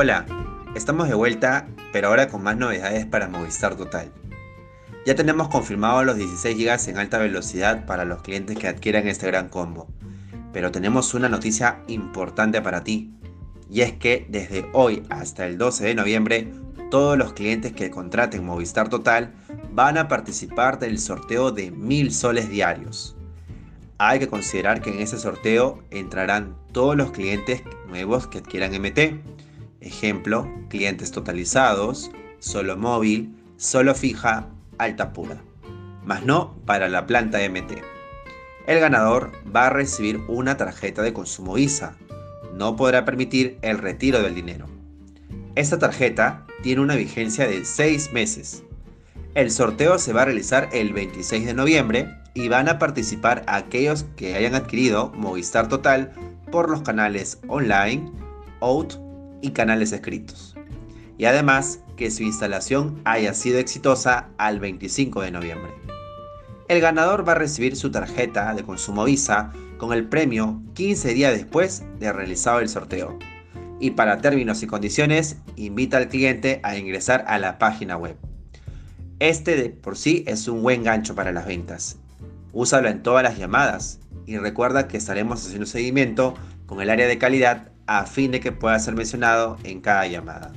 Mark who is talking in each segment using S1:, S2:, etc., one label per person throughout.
S1: Hola, estamos de vuelta, pero ahora con más novedades para Movistar Total. Ya tenemos confirmado los 16 GB en alta velocidad para los clientes que adquieran este gran combo. Pero tenemos una noticia importante para ti. Y es que desde hoy hasta el 12 de noviembre, todos los clientes que contraten Movistar Total van a participar del sorteo de 1000 soles diarios. Hay que considerar que en ese sorteo entrarán todos los clientes nuevos que adquieran MT Ejemplo, clientes totalizados, solo móvil, solo fija, alta pura. Más no para la planta MT. El ganador va a recibir una tarjeta de consumo ISA. No podrá permitir el retiro del dinero. Esta tarjeta tiene una vigencia de 6 meses. El sorteo se va a realizar el 26 de noviembre y van a participar aquellos que hayan adquirido Movistar Total por los canales online, OUT y canales escritos. Y además que su instalación haya sido exitosa al 25 de noviembre. El ganador va a recibir su tarjeta de consumo Visa con el premio 15 días después de realizado el sorteo. Y para términos y condiciones, invita al cliente a ingresar a la página web. Este de por sí es un buen gancho para las ventas. Úsalo en todas las llamadas y recuerda que estaremos haciendo seguimiento con el área de calidad a fin de que pueda ser mencionado en cada llamada.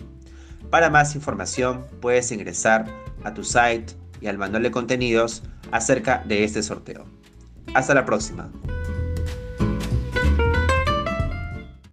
S1: Para más información puedes ingresar a tu site y al manual de contenidos acerca de este sorteo. Hasta la próxima.